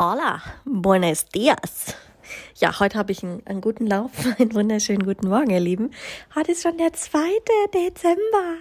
Hola, buenos dias. Ja, heute habe ich einen, einen, guten Lauf. Einen wunderschönen guten Morgen, ihr Lieben. Heute ist schon der 2. Dezember.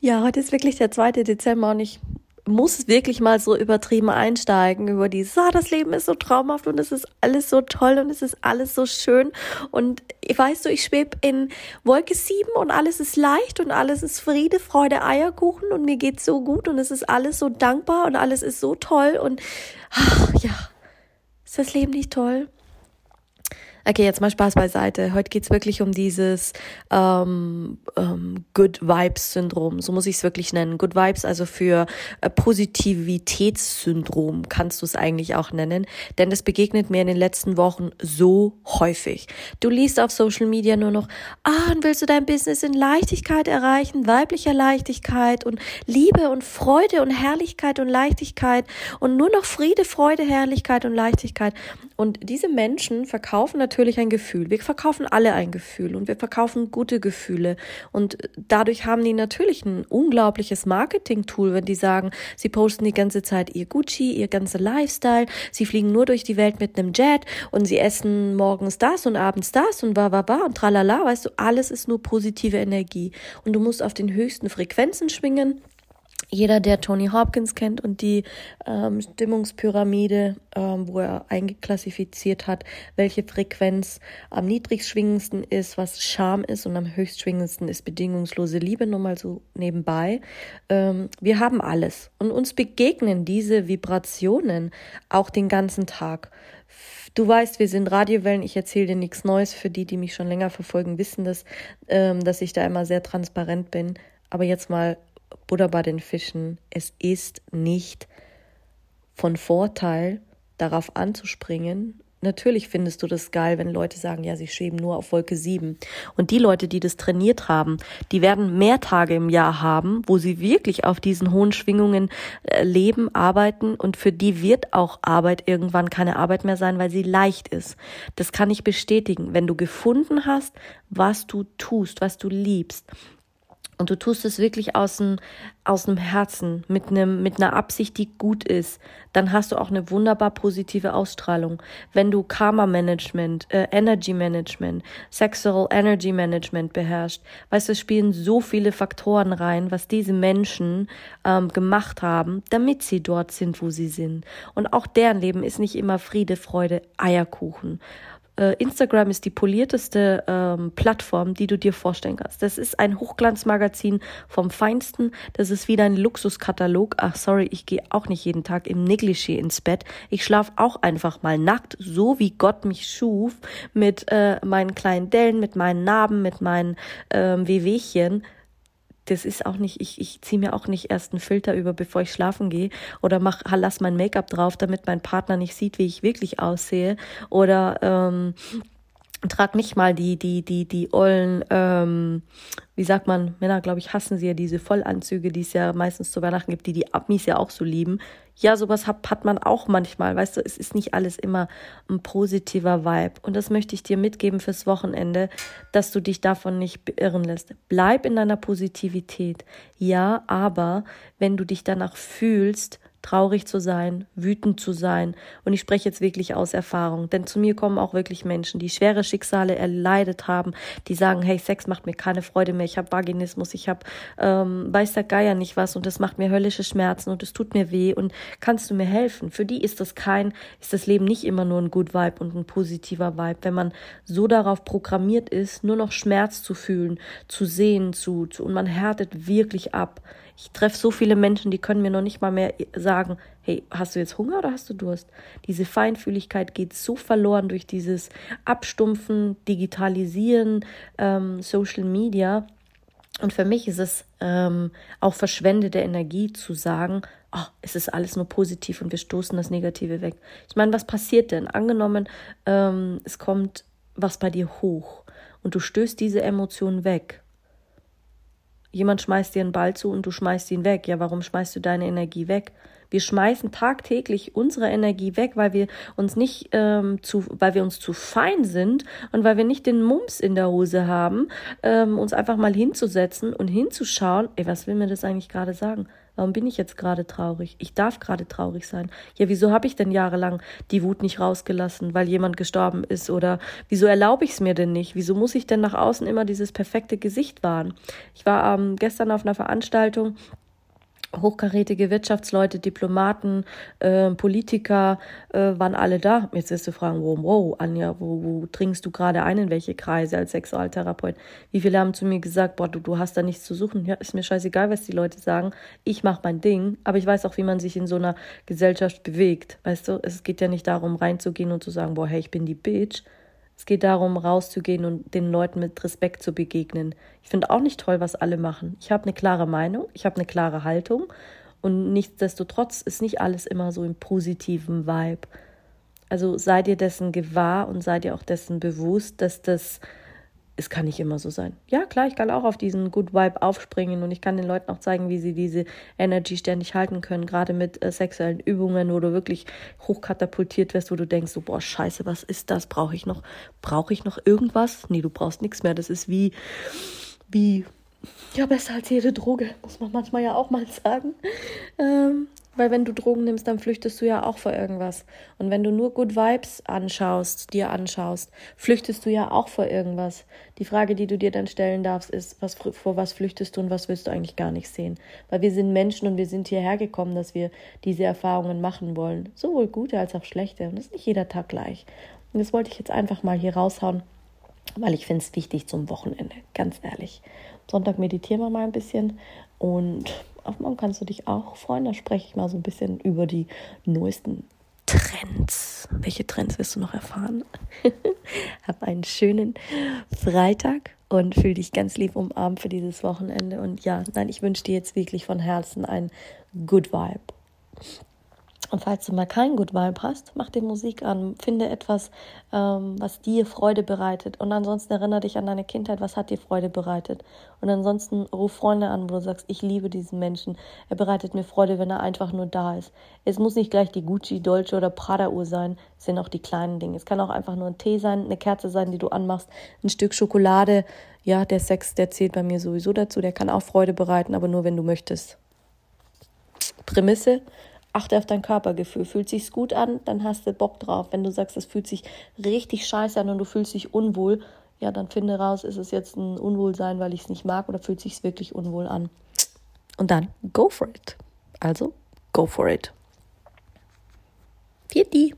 Ja, heute ist wirklich der 2. Dezember und ich muss wirklich mal so übertrieben einsteigen über die, ah, das Leben ist so traumhaft und es ist alles so toll und es ist alles so schön und weißt du, ich schwebe in Wolke 7 und alles ist leicht und alles ist Friede, Freude, Eierkuchen und mir geht's so gut und es ist alles so dankbar und alles ist so toll und ach, ja, ist das Leben nicht toll? Okay, jetzt mal Spaß beiseite. Heute geht's wirklich um dieses ähm, ähm, Good Vibes-Syndrom. So muss ich es wirklich nennen. Good Vibes, also für äh, Positivitätssyndrom kannst du es eigentlich auch nennen. Denn das begegnet mir in den letzten Wochen so häufig. Du liest auf Social Media nur noch, ah, und willst du dein Business in Leichtigkeit erreichen, weiblicher Leichtigkeit und Liebe und Freude und Herrlichkeit und Leichtigkeit und nur noch Friede, Freude, Herrlichkeit und Leichtigkeit. Und diese Menschen verkaufen natürlich ein Gefühl. Wir verkaufen alle ein Gefühl und wir verkaufen gute Gefühle. Und dadurch haben die natürlich ein unglaubliches Marketing-Tool, wenn die sagen, sie posten die ganze Zeit ihr Gucci, ihr ganzer Lifestyle, sie fliegen nur durch die Welt mit einem Jet und sie essen morgens das und abends das und wa wa wa und tralala. Weißt du, alles ist nur positive Energie. Und du musst auf den höchsten Frequenzen schwingen jeder, der Tony Hopkins kennt und die ähm, Stimmungspyramide, ähm, wo er eingeklassifiziert hat, welche Frequenz am niedrigschwingendsten ist, was Scham ist und am höchstschwingendsten ist bedingungslose Liebe, nur mal so nebenbei. Ähm, wir haben alles und uns begegnen diese Vibrationen auch den ganzen Tag. Du weißt, wir sind Radiowellen. Ich erzähle dir nichts Neues. Für die, die mich schon länger verfolgen, wissen das, ähm, dass ich da immer sehr transparent bin. Aber jetzt mal Buddha bei den Fischen, es ist nicht von Vorteil, darauf anzuspringen. Natürlich findest du das geil, wenn Leute sagen, ja, sie schweben nur auf Wolke 7. Und die Leute, die das trainiert haben, die werden mehr Tage im Jahr haben, wo sie wirklich auf diesen hohen Schwingungen äh, leben, arbeiten und für die wird auch Arbeit irgendwann keine Arbeit mehr sein, weil sie leicht ist. Das kann ich bestätigen. Wenn du gefunden hast, was du tust, was du liebst, und du tust es wirklich aus dem, aus dem Herzen, mit, einem, mit einer Absicht, die gut ist, dann hast du auch eine wunderbar positive Ausstrahlung. Wenn du Karma Management, äh, Energy Management, Sexual Energy Management beherrschst, weißt du, es spielen so viele Faktoren rein, was diese Menschen ähm, gemacht haben, damit sie dort sind, wo sie sind. Und auch deren Leben ist nicht immer Friede, Freude, Eierkuchen Instagram ist die polierteste ähm, Plattform, die du dir vorstellen kannst. Das ist ein Hochglanzmagazin vom Feinsten. Das ist wieder ein Luxuskatalog. Ach, sorry, ich gehe auch nicht jeden Tag im Negligé ins Bett. Ich schlafe auch einfach mal nackt, so wie Gott mich schuf, mit äh, meinen kleinen Dellen, mit meinen Narben, mit meinen ähm, Wehwehchen das ist auch nicht, ich, ich ziehe mir auch nicht erst einen Filter über, bevor ich schlafen gehe oder mach, lass mein Make-up drauf, damit mein Partner nicht sieht, wie ich wirklich aussehe oder ähm, trag nicht mal die, die, die, die ollen, ähm, wie sagt man, Männer, glaube ich, hassen sie ja diese Vollanzüge, die es ja meistens zu Weihnachten gibt, die die Amis ja auch so lieben. Ja, sowas hat, hat man auch manchmal, weißt du, es ist nicht alles immer ein positiver Vibe. Und das möchte ich dir mitgeben fürs Wochenende, dass du dich davon nicht beirren lässt. Bleib in deiner Positivität. Ja, aber wenn du dich danach fühlst, traurig zu sein, wütend zu sein. Und ich spreche jetzt wirklich aus Erfahrung, denn zu mir kommen auch wirklich Menschen, die schwere Schicksale erleidet haben, die sagen, hey, Sex macht mir keine Freude mehr, ich habe Vaginismus, ich habe, ähm, weiß der Geier nicht was und das macht mir höllische Schmerzen und es tut mir weh und kannst du mir helfen? Für die ist das kein, ist das Leben nicht immer nur ein Good Vibe und ein positiver Vibe, wenn man so darauf programmiert ist, nur noch Schmerz zu fühlen, zu sehen, zu, zu und man härtet wirklich ab. Ich treffe so viele Menschen, die können mir noch nicht mal mehr sagen, hey, hast du jetzt Hunger oder hast du Durst? Diese Feinfühligkeit geht so verloren durch dieses Abstumpfen, Digitalisieren, ähm, Social Media. Und für mich ist es ähm, auch verschwendete Energie zu sagen, oh, es ist alles nur positiv und wir stoßen das Negative weg. Ich meine, was passiert denn? Angenommen, ähm, es kommt was bei dir hoch und du stößt diese Emotion weg. Jemand schmeißt dir einen Ball zu und du schmeißt ihn weg. Ja, warum schmeißt du deine Energie weg? Wir schmeißen tagtäglich unsere Energie weg, weil wir uns nicht ähm, zu, weil wir uns zu fein sind und weil wir nicht den Mums in der Hose haben, ähm, uns einfach mal hinzusetzen und hinzuschauen, ey, was will mir das eigentlich gerade sagen? Warum bin ich jetzt gerade traurig? Ich darf gerade traurig sein. Ja, wieso habe ich denn jahrelang die Wut nicht rausgelassen, weil jemand gestorben ist? Oder wieso erlaube ich es mir denn nicht? Wieso muss ich denn nach außen immer dieses perfekte Gesicht wahren? Ich war ähm, gestern auf einer Veranstaltung hochkarätige Wirtschaftsleute, Diplomaten, äh, Politiker äh, waren alle da. Jetzt wirst du fragen, wow, wow, Anja, wo, wo dringst du gerade ein, in welche Kreise als Sexualtherapeut? Wie viele haben zu mir gesagt, boah, du, du hast da nichts zu suchen. Ja, ist mir scheißegal, was die Leute sagen. Ich mache mein Ding, aber ich weiß auch, wie man sich in so einer Gesellschaft bewegt. Weißt du, es geht ja nicht darum, reinzugehen und zu sagen, boah, hey, ich bin die Bitch, es geht darum, rauszugehen und den Leuten mit Respekt zu begegnen. Ich finde auch nicht toll, was alle machen. Ich habe eine klare Meinung, ich habe eine klare Haltung und nichtsdestotrotz ist nicht alles immer so im positiven Vibe. Also sei dir dessen gewahr und sei dir auch dessen bewusst, dass das es kann nicht immer so sein. Ja, klar, ich kann auch auf diesen Good Vibe aufspringen und ich kann den Leuten auch zeigen, wie sie diese Energy ständig halten können, gerade mit äh, sexuellen Übungen, wo du wirklich hochkatapultiert wirst, wo du denkst, so, boah, scheiße, was ist das? Brauche ich noch, brauche ich noch irgendwas? Nee, du brauchst nichts mehr. Das ist wie, wie, ja, besser als jede Droge, muss man manchmal ja auch mal sagen. Ähm, weil wenn du Drogen nimmst, dann flüchtest du ja auch vor irgendwas. Und wenn du nur Good Vibes anschaust, dir anschaust, flüchtest du ja auch vor irgendwas. Die Frage, die du dir dann stellen darfst, ist, was, vor was flüchtest du und was willst du eigentlich gar nicht sehen? Weil wir sind Menschen und wir sind hierher gekommen, dass wir diese Erfahrungen machen wollen. Sowohl gute als auch schlechte. Und das ist nicht jeder Tag gleich. Und das wollte ich jetzt einfach mal hier raushauen, weil ich finde es wichtig zum Wochenende, ganz ehrlich. Sonntag meditieren wir mal ein bisschen und auf morgen kannst du dich auch freuen. Da spreche ich mal so ein bisschen über die neuesten Trends. Welche Trends wirst du noch erfahren? Hab einen schönen Freitag und fühl dich ganz lieb umarmt für dieses Wochenende. Und ja, nein, ich wünsche dir jetzt wirklich von Herzen ein Good Vibe. Und falls du mal keinen Good Vibe hast, mach dir Musik an, finde etwas, ähm, was dir Freude bereitet. Und ansonsten erinnere dich an deine Kindheit, was hat dir Freude bereitet. Und ansonsten ruf Freunde an, wo du sagst, ich liebe diesen Menschen. Er bereitet mir Freude, wenn er einfach nur da ist. Es muss nicht gleich die Gucci, Dolce oder Prada-Uhr sein, es sind auch die kleinen Dinge. Es kann auch einfach nur ein Tee sein, eine Kerze sein, die du anmachst, ein Stück Schokolade. Ja, der Sex, der zählt bei mir sowieso dazu. Der kann auch Freude bereiten, aber nur wenn du möchtest. Prämisse, achte auf dein Körpergefühl. Fühlt sich's gut an, dann hast du Bock drauf. Wenn du sagst, es fühlt sich richtig scheiße an und du fühlst dich unwohl, ja, dann finde raus, ist es jetzt ein Unwohlsein, weil ich es nicht mag oder fühlt sich's wirklich unwohl an. Und dann go for it. Also, go for it. Vierte.